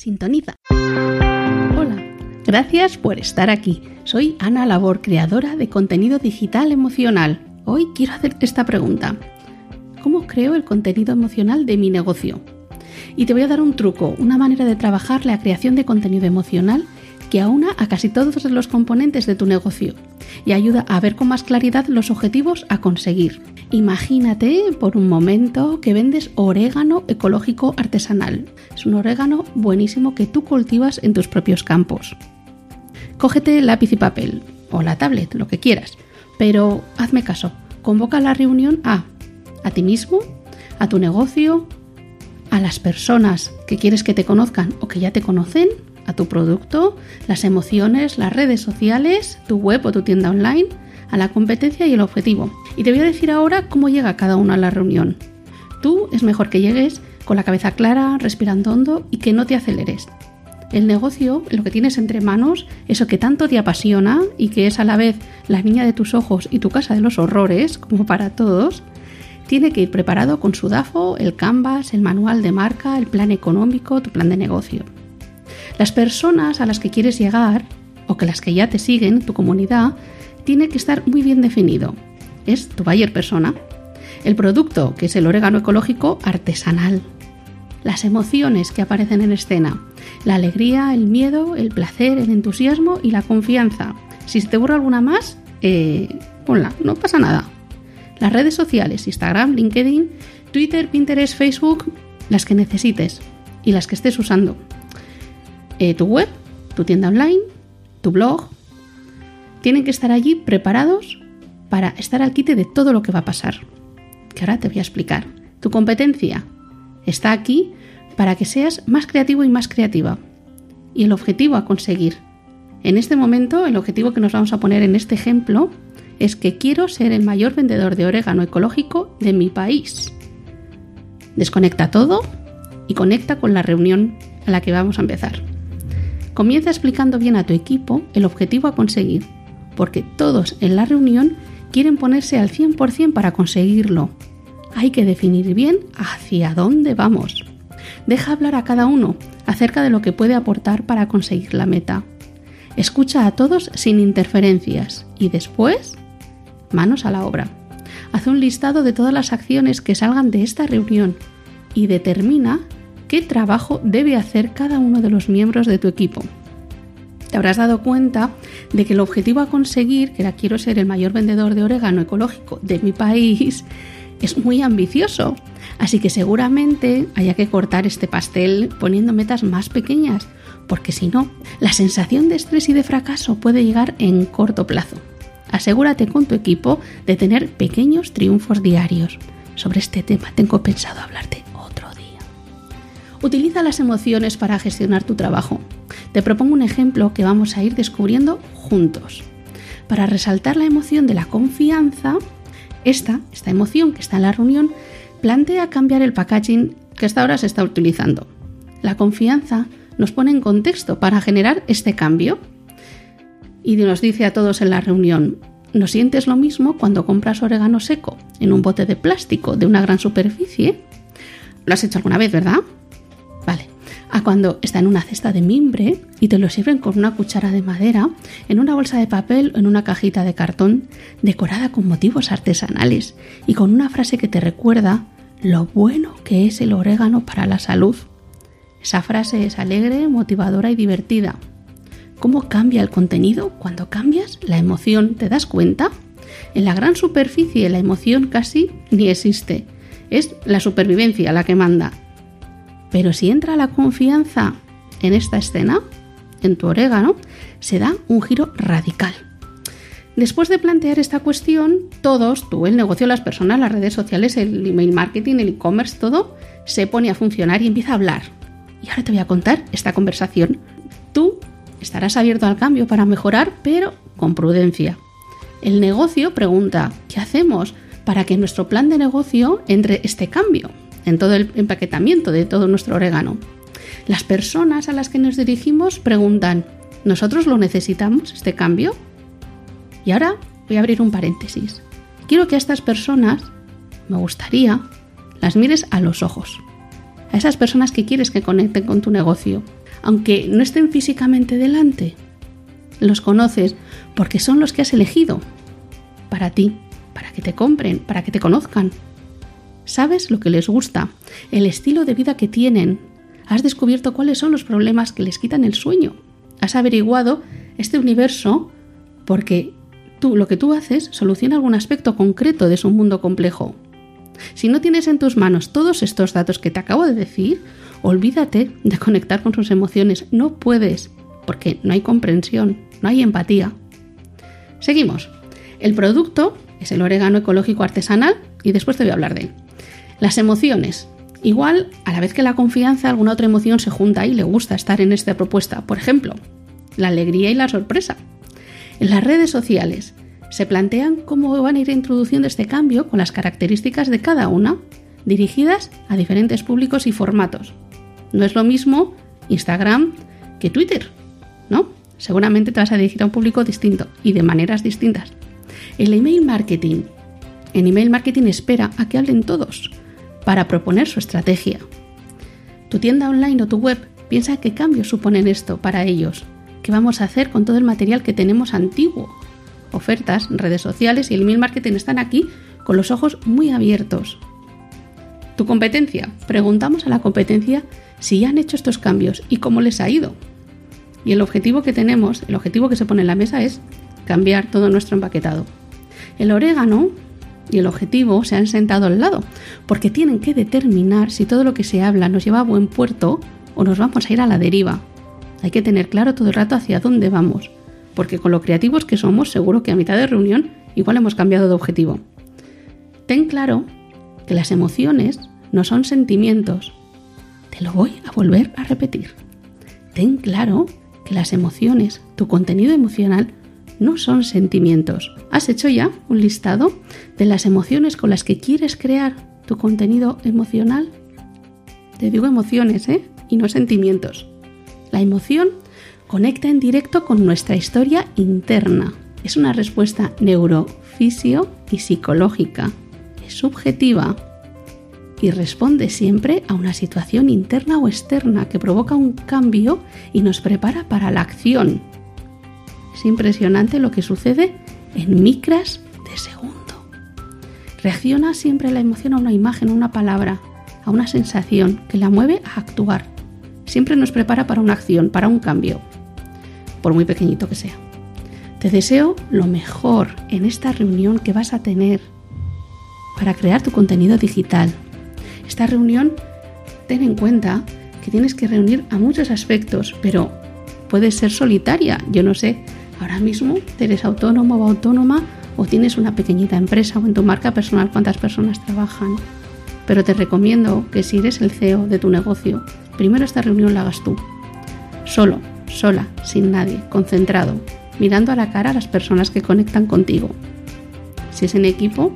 Sintoniza. Hola, gracias por estar aquí. Soy Ana Labor, creadora de contenido digital emocional. Hoy quiero hacerte esta pregunta. ¿Cómo creo el contenido emocional de mi negocio? Y te voy a dar un truco, una manera de trabajar la creación de contenido emocional que aúna a casi todos los componentes de tu negocio y ayuda a ver con más claridad los objetivos a conseguir. Imagínate por un momento que vendes orégano ecológico artesanal. Es un orégano buenísimo que tú cultivas en tus propios campos. Cógete lápiz y papel o la tablet, lo que quieras, pero hazme caso, convoca la reunión a a ti mismo, a tu negocio, a las personas que quieres que te conozcan o que ya te conocen, a tu producto, las emociones, las redes sociales, tu web o tu tienda online, a la competencia y el objetivo. Y te voy a decir ahora cómo llega cada uno a la reunión. Tú es mejor que llegues con la cabeza clara, respirando hondo y que no te aceleres. El negocio, lo que tienes entre manos, eso que tanto te apasiona y que es a la vez la niña de tus ojos y tu casa de los horrores, como para todos, tiene que ir preparado con su DAFO, el Canvas, el manual de marca, el plan económico, tu plan de negocio. Las personas a las que quieres llegar, o que las que ya te siguen, tu comunidad, tiene que estar muy bien definido. Es tu buyer persona. El producto, que es el orégano ecológico artesanal. Las emociones que aparecen en escena. La alegría, el miedo, el placer, el entusiasmo y la confianza. Si te borro alguna más, eh, ponla, no pasa nada. Las redes sociales, Instagram, LinkedIn, Twitter, Pinterest, Facebook, las que necesites y las que estés usando. Eh, tu web, tu tienda online, tu blog, tienen que estar allí preparados para estar al quite de todo lo que va a pasar. Que ahora te voy a explicar. Tu competencia está aquí para que seas más creativo y más creativa. Y el objetivo a conseguir. En este momento, el objetivo que nos vamos a poner en este ejemplo es que quiero ser el mayor vendedor de orégano ecológico de mi país. Desconecta todo y conecta con la reunión a la que vamos a empezar. Comienza explicando bien a tu equipo el objetivo a conseguir, porque todos en la reunión quieren ponerse al 100% para conseguirlo. Hay que definir bien hacia dónde vamos. Deja hablar a cada uno acerca de lo que puede aportar para conseguir la meta. Escucha a todos sin interferencias y después manos a la obra. Haz un listado de todas las acciones que salgan de esta reunión y determina qué trabajo debe hacer cada uno de los miembros de tu equipo. Te habrás dado cuenta de que el objetivo a conseguir, que era quiero ser el mayor vendedor de orégano ecológico de mi país, es muy ambicioso. Así que seguramente haya que cortar este pastel poniendo metas más pequeñas, porque si no, la sensación de estrés y de fracaso puede llegar en corto plazo. Asegúrate con tu equipo de tener pequeños triunfos diarios. Sobre este tema tengo pensado hablarte. Utiliza las emociones para gestionar tu trabajo. Te propongo un ejemplo que vamos a ir descubriendo juntos. Para resaltar la emoción de la confianza, esta, esta emoción que está en la reunión, plantea cambiar el packaging que hasta ahora se está utilizando. La confianza nos pone en contexto para generar este cambio y nos dice a todos en la reunión, ¿no sientes lo mismo cuando compras orégano seco en un bote de plástico de una gran superficie? Lo has hecho alguna vez, ¿verdad? Vale. A cuando está en una cesta de mimbre y te lo sirven con una cuchara de madera, en una bolsa de papel o en una cajita de cartón decorada con motivos artesanales y con una frase que te recuerda lo bueno que es el orégano para la salud. Esa frase es alegre, motivadora y divertida cómo cambia el contenido cuando cambias la emoción. ¿Te das cuenta? En la gran superficie la emoción casi ni existe. Es la supervivencia la que manda. Pero si entra la confianza en esta escena, en tu orégano, se da un giro radical. Después de plantear esta cuestión, todos, tú, el negocio, las personas, las redes sociales, el email marketing, el e-commerce, todo, se pone a funcionar y empieza a hablar. Y ahora te voy a contar esta conversación. Tú Estarás abierto al cambio para mejorar, pero con prudencia. El negocio pregunta, ¿qué hacemos para que nuestro plan de negocio entre este cambio en todo el empaquetamiento de todo nuestro orégano? Las personas a las que nos dirigimos preguntan, ¿nosotros lo necesitamos, este cambio? Y ahora voy a abrir un paréntesis. Quiero que a estas personas, me gustaría, las mires a los ojos. A esas personas que quieres que conecten con tu negocio aunque no estén físicamente delante. Los conoces porque son los que has elegido para ti, para que te compren, para que te conozcan. Sabes lo que les gusta, el estilo de vida que tienen. Has descubierto cuáles son los problemas que les quitan el sueño. Has averiguado este universo porque tú lo que tú haces soluciona algún aspecto concreto de su mundo complejo. Si no tienes en tus manos todos estos datos que te acabo de decir, olvídate de conectar con sus emociones. No puedes, porque no hay comprensión, no hay empatía. Seguimos. El producto es el orégano ecológico artesanal y después te voy a hablar de él. Las emociones. Igual, a la vez que la confianza, alguna otra emoción se junta y le gusta estar en esta propuesta. Por ejemplo, la alegría y la sorpresa. En las redes sociales se plantean cómo van a ir introduciendo este cambio con las características de cada una, dirigidas a diferentes públicos y formatos. No es lo mismo Instagram que Twitter, ¿no? Seguramente te vas a dirigir a un público distinto y de maneras distintas. El email marketing. En email marketing espera a que hablen todos para proponer su estrategia. Tu tienda online o tu web piensa qué cambios suponen esto para ellos ¿Qué vamos a hacer con todo el material que tenemos antiguo? Ofertas, redes sociales y el email marketing están aquí con los ojos muy abiertos. Tu competencia. Preguntamos a la competencia si ya han hecho estos cambios y cómo les ha ido. Y el objetivo que tenemos, el objetivo que se pone en la mesa es cambiar todo nuestro empaquetado. El orégano y el objetivo se han sentado al lado, porque tienen que determinar si todo lo que se habla nos lleva a buen puerto o nos vamos a ir a la deriva. Hay que tener claro todo el rato hacia dónde vamos, porque con lo creativos que somos, seguro que a mitad de reunión igual hemos cambiado de objetivo. Ten claro que las emociones no son sentimientos. Te lo voy a volver a repetir. Ten claro que las emociones, tu contenido emocional, no son sentimientos. ¿Has hecho ya un listado de las emociones con las que quieres crear tu contenido emocional? Te digo emociones, ¿eh? Y no sentimientos. La emoción conecta en directo con nuestra historia interna. Es una respuesta neurofisio y psicológica. Es subjetiva y responde siempre a una situación interna o externa que provoca un cambio y nos prepara para la acción. Es impresionante lo que sucede en micras de segundo. Reacciona siempre la emoción a una imagen, a una palabra, a una sensación que la mueve a actuar siempre nos prepara para una acción, para un cambio, por muy pequeñito que sea. Te deseo lo mejor en esta reunión que vas a tener para crear tu contenido digital. Esta reunión, ten en cuenta que tienes que reunir a muchos aspectos, pero puedes ser solitaria. Yo no sé, ahora mismo eres autónomo o autónoma o tienes una pequeñita empresa o en tu marca personal cuántas personas trabajan. Pero te recomiendo que si eres el CEO de tu negocio, primero esta reunión la hagas tú. Solo, sola, sin nadie, concentrado, mirando a la cara a las personas que conectan contigo. Si es en equipo,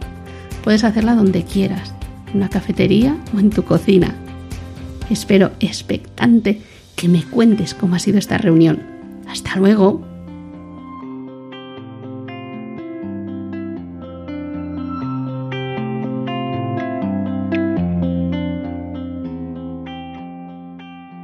puedes hacerla donde quieras, en una cafetería o en tu cocina. Espero expectante que me cuentes cómo ha sido esta reunión. Hasta luego.